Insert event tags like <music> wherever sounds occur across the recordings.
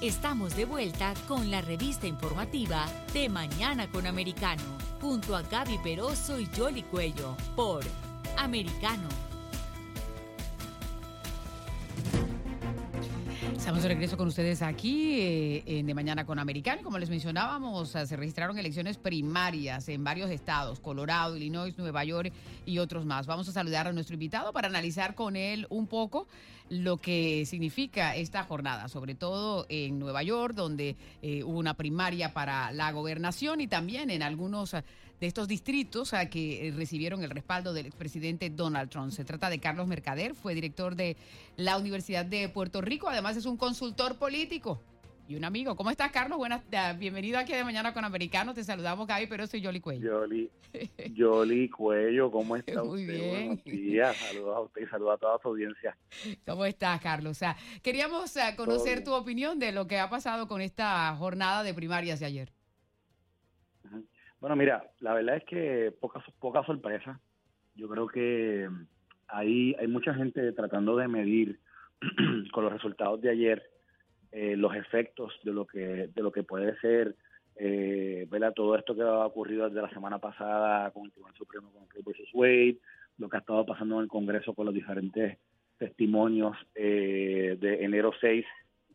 Estamos de vuelta con la revista informativa de Mañana con Americano, junto a Gaby Peroso y Jolly Cuello, por Americano. Estamos de regreso con ustedes aquí eh, en De Mañana con Americano. Como les mencionábamos, se registraron elecciones primarias en varios estados, Colorado, Illinois, Nueva York y otros más. Vamos a saludar a nuestro invitado para analizar con él un poco lo que significa esta jornada, sobre todo en Nueva York, donde eh, hubo una primaria para la gobernación y también en algunos de estos distritos a que eh, recibieron el respaldo del expresidente Donald Trump. Se trata de Carlos Mercader, fue director de la Universidad de Puerto Rico, además es un consultor político y un amigo. ¿Cómo estás, Carlos? Buenas, bienvenido aquí de Mañana con Americanos. Te saludamos, Gaby, pero soy Yoli Cuello. Yoli, <laughs> Yoli Cuello, ¿cómo está Muy usted? bien. Buenos días, saludos a usted y saludos a toda su audiencia. ¿Cómo estás, Carlos? O sea, queríamos eh, conocer tu opinión de lo que ha pasado con esta jornada de primarias de ayer. Bueno, mira, la verdad es que poca, poca sorpresa. Yo creo que hay, hay mucha gente tratando de medir <clears throat> con los resultados de ayer eh, los efectos de lo que de lo que puede ser eh, ¿verdad? todo esto que ha ocurrido desde la semana pasada con el Tribunal Supremo con Roe versus Wade, lo que ha estado pasando en el Congreso con los diferentes testimonios eh, de enero 6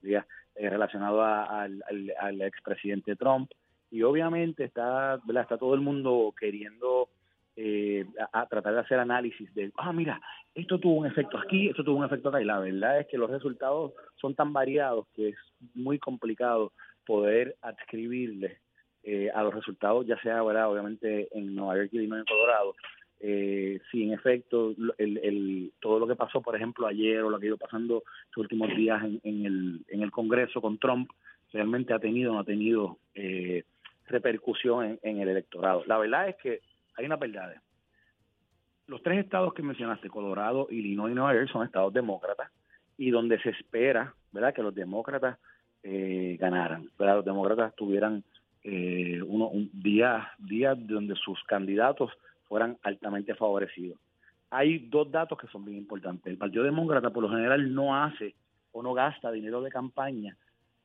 ¿ya? eh, relacionado a- al, al, al expresidente Trump y obviamente está está todo el mundo queriendo eh, a, tratar de hacer análisis de ah mira esto tuvo un efecto aquí esto tuvo un efecto acá. Y la verdad es que los resultados son tan variados que es muy complicado poder adscribirle eh, a los resultados ya sea verdad obviamente en Nueva York Illinois, en Colorado eh, si en efecto el, el, todo lo que pasó por ejemplo ayer o lo que ha ido pasando estos últimos días en, en el en el Congreso con Trump realmente ha tenido o no ha tenido eh, repercusión en, en el electorado. La verdad es que hay una verdad. Los tres estados que mencionaste, Colorado, Illinois y Nueva York, son estados demócratas y donde se espera, ¿verdad?, que los demócratas eh, ganaran. Los demócratas tuvieran eh, uno, un día, días donde sus candidatos fueran altamente favorecidos. Hay dos datos que son bien importantes. El Partido Demócrata por lo general no hace o no gasta dinero de campaña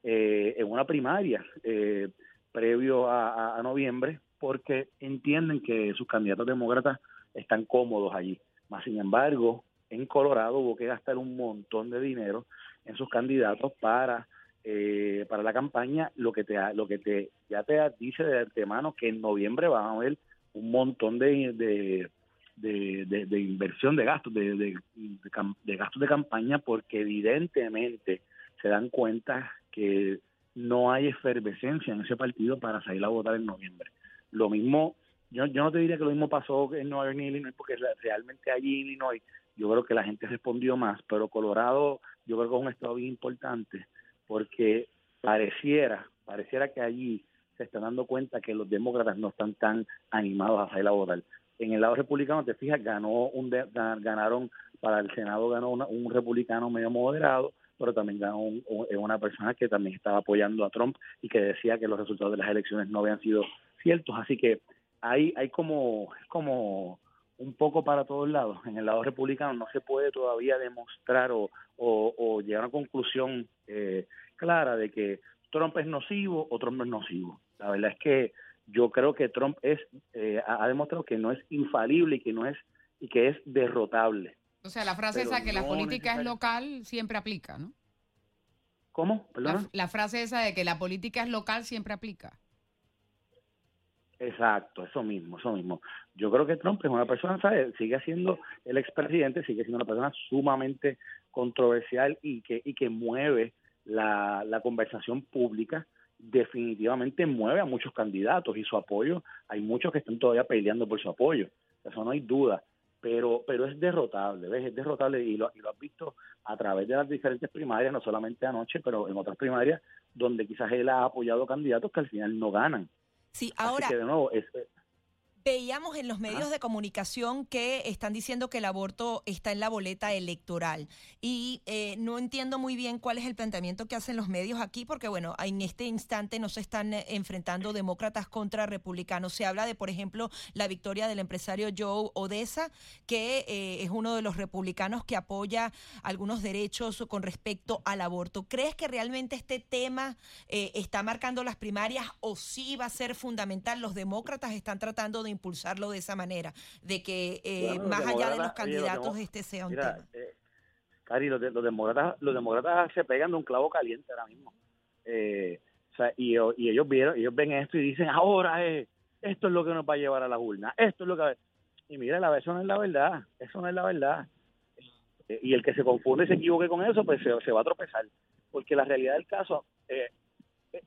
eh, en una primaria eh, previo a noviembre porque entienden que sus candidatos demócratas están cómodos allí. Más sin embargo, en Colorado hubo que gastar un montón de dinero en sus candidatos para eh, para la campaña, lo que te lo que te ya te dice de antemano que en noviembre van a haber un montón de, de, de, inversión de gastos, de gastos de campaña, porque evidentemente se dan cuenta que no hay efervescencia en ese partido para salir a votar en noviembre. Lo mismo, yo, yo no te diría que lo mismo pasó en Nueva York ni Illinois, porque realmente allí en Illinois yo creo que la gente respondió más, pero Colorado yo creo que es un estado bien importante, porque pareciera, pareciera que allí se están dando cuenta que los demócratas no están tan animados a salir a votar. En el lado republicano, te fijas, ganó un de- ga- ganaron para el Senado ganó un republicano medio moderado, pero también ganó un- una persona que también estaba apoyando a Trump y que decía que los resultados de las elecciones no habían sido ciertos. Así que hay, hay como, como un poco para todos lados. En el lado republicano no se puede todavía demostrar o, o, o llegar a una conclusión eh, clara de que Trump es nocivo o Trump no es nocivo. La verdad es que yo creo que Trump es eh, ha demostrado que no es infalible y que no es y que es derrotable. O sea, la frase Pero esa que la política es local siempre aplica, ¿no? ¿Cómo? La, la frase esa de que la política es local siempre aplica. Exacto, eso mismo, eso mismo. Yo creo que Trump es una persona, ¿sabes? Sigue siendo el expresidente, sigue siendo una persona sumamente controversial y que, y que mueve la, la conversación pública, definitivamente mueve a muchos candidatos y su apoyo, hay muchos que están todavía peleando por su apoyo, eso no hay duda, pero pero es derrotable, ¿ves? Es derrotable y lo, y lo has visto a través de las diferentes primarias, no solamente anoche, pero en otras primarias donde quizás él ha apoyado candidatos que al final no ganan. Sí, Así ahora, que de nuevo, es, Veíamos en los medios de comunicación que están diciendo que el aborto está en la boleta electoral y eh, no entiendo muy bien cuál es el planteamiento que hacen los medios aquí porque bueno, en este instante no se están eh, enfrentando demócratas contra republicanos. Se habla de, por ejemplo, la victoria del empresario Joe Odessa, que eh, es uno de los republicanos que apoya algunos derechos con respecto al aborto. ¿Crees que realmente este tema está marcando las primarias o sí va a ser fundamental? Los demócratas están tratando de impulsarlo de esa manera, de que eh, más allá de los candidatos este sea un tema. Eh, Cari, los, los, demócratas, los demócratas se pegan de un clavo caliente ahora mismo. Eh, o sea, y, y, ellos vieron, ellos ven esto y dicen, ahora es, esto es lo que nos va a llevar a la urna, esto es lo que... Y mira, la, eso no es la verdad, eso no es la verdad. Eh, y el que se confunde y se equivoque con eso, pues se, se va a tropezar. Porque la realidad del caso eh,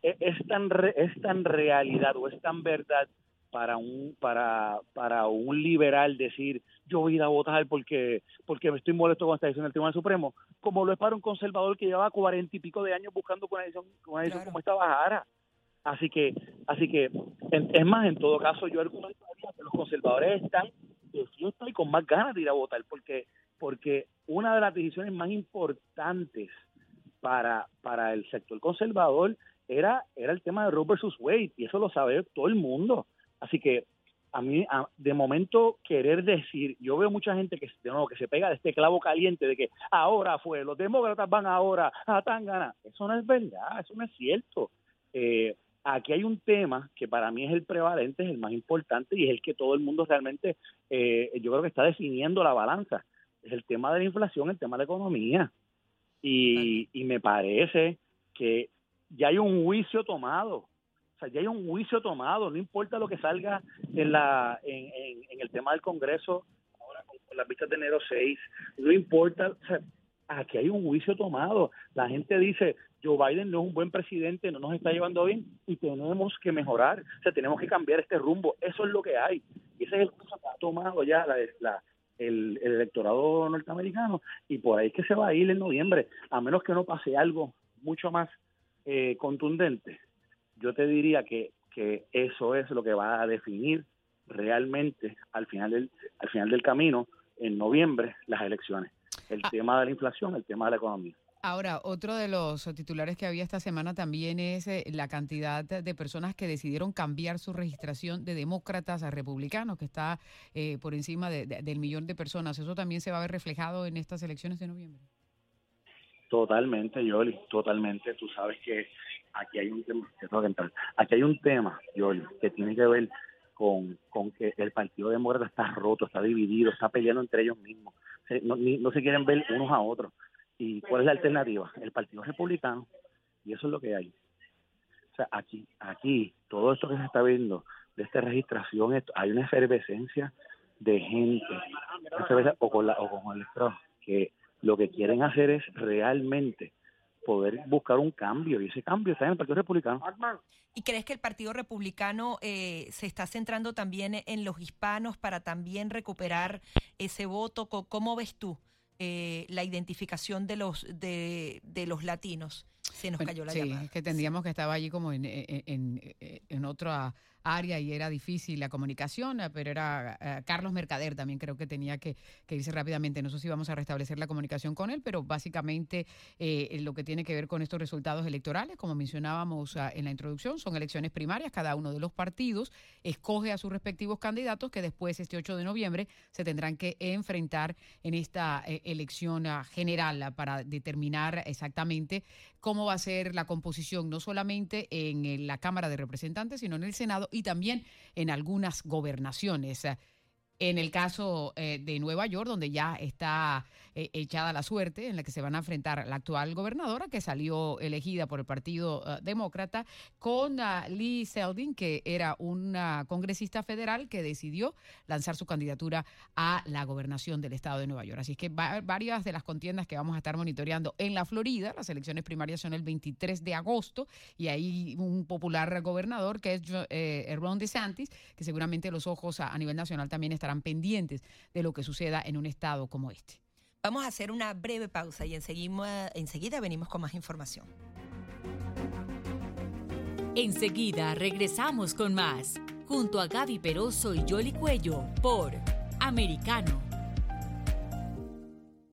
es, tan es tan realidad o es tan verdad para un para para un liberal decir yo voy a ir a votar porque porque me estoy molesto con esta decisión del Tribunal Supremo como lo es para un conservador que lleva cuarenta y pico de años buscando una decisión, una decisión como esta bajara. Así que así que es más en todo caso yo argumentaría que los conservadores están de fiesta y con más ganas de ir a votar porque porque una de las decisiones más importantes para para el sector conservador era era el tema de Roe versus Wade y eso lo sabe todo el mundo Así que a mí, de momento, querer decir, yo veo mucha gente que, de nuevo, que se pega de este clavo caliente de que ahora fue, los demócratas van ahora a Tangana. Eso no es verdad, eso no es cierto. Eh, aquí hay un tema que para mí es el prevalente, es el más importante y es el que todo el mundo realmente, eh, yo creo que está definiendo la balanza. Es el tema de la inflación, el tema de la economía. Y, y me parece que ya hay un juicio tomado ya hay un juicio tomado, no importa lo que salga en, la, en, en, el tema del Congreso, ahora con, las vistas de enero 6, no importa, o sea, aquí hay un juicio tomado. La gente dice, Joe Biden no es un buen presidente, no nos está llevando bien y tenemos que mejorar, o sea, tenemos que cambiar este rumbo. Eso es lo que hay. Y ese es el juicio que ha tomado ya la el, el, electorado norteamericano y por ahí es que se va a ir en noviembre, a menos que no pase algo mucho más eh, contundente yo te diría que, que eso es lo que va a definir realmente al final del, al final del camino, en noviembre, las elecciones. El ah. tema de la inflación, el tema de la economía. Ahora, otro de los titulares que había esta semana también es eh, la cantidad de personas que decidieron cambiar su registración de demócratas a republicanos, que está eh, por encima del millón de personas. ¿Eso también se va a ver reflejado en estas elecciones de noviembre? Totalmente, Yoli, totalmente. Tú sabes que aquí hay un tema, aquí hay un tema, que tiene que ver con, con que el Partido Demócrata está roto, está dividido, está peleando entre ellos mismos. No, no se quieren ver unos a otros. ¿Y cuál es la alternativa? El Partido Republicano. Y eso es lo que hay. O sea, aquí, aquí, todo esto que se está viendo de esta registración, hay una efervescencia de gente, o con, la, o con el que lo que quieren hacer es realmente poder buscar un cambio y ese cambio está en el Partido Republicano. ¿Y crees que el Partido Republicano eh, se está centrando también en los hispanos para también recuperar ese voto? ¿Cómo ves tú eh, la identificación de los de, de los latinos? Se nos cayó la sí, es que tendríamos que estaba allí como en, en, en, en otra área y era difícil la comunicación, eh, pero era eh, Carlos Mercader también creo que tenía que, irse rápidamente. No sé si vamos a restablecer la comunicación con él, pero básicamente eh, lo que tiene que ver con estos resultados electorales, como mencionábamos ah, en la introducción, son elecciones primarias. Cada uno de los partidos escoge a sus respectivos candidatos que después, este 8 de noviembre, se tendrán que enfrentar en esta elección ah, general ah, para determinar exactamente cómo va a ser la composición, no solamente en la Cámara de Representantes, sino en el Senado y también en algunas gobernaciones. En el caso eh, de Nueva York, donde ya está eh, echada la suerte, en la que se van a enfrentar la actual gobernadora, que salió elegida por el Partido eh, Demócrata, con uh, Lee Seldin, que era una congresista federal que decidió lanzar su candidatura a la gobernación del estado de Nueva York. Así que varias de las contiendas que vamos a estar monitoreando en la Florida, las elecciones primarias son el 23 de agosto, y hay un popular gobernador que es Ron DeSantis, que seguramente los ojos a nivel nacional también estarán pendientes de lo que suceda en un estado como este. Vamos a hacer una breve pausa y enseguida, enseguida venimos con más información. Enseguida regresamos con más junto a Gaby Peroso y Jolly Cuello por Americano.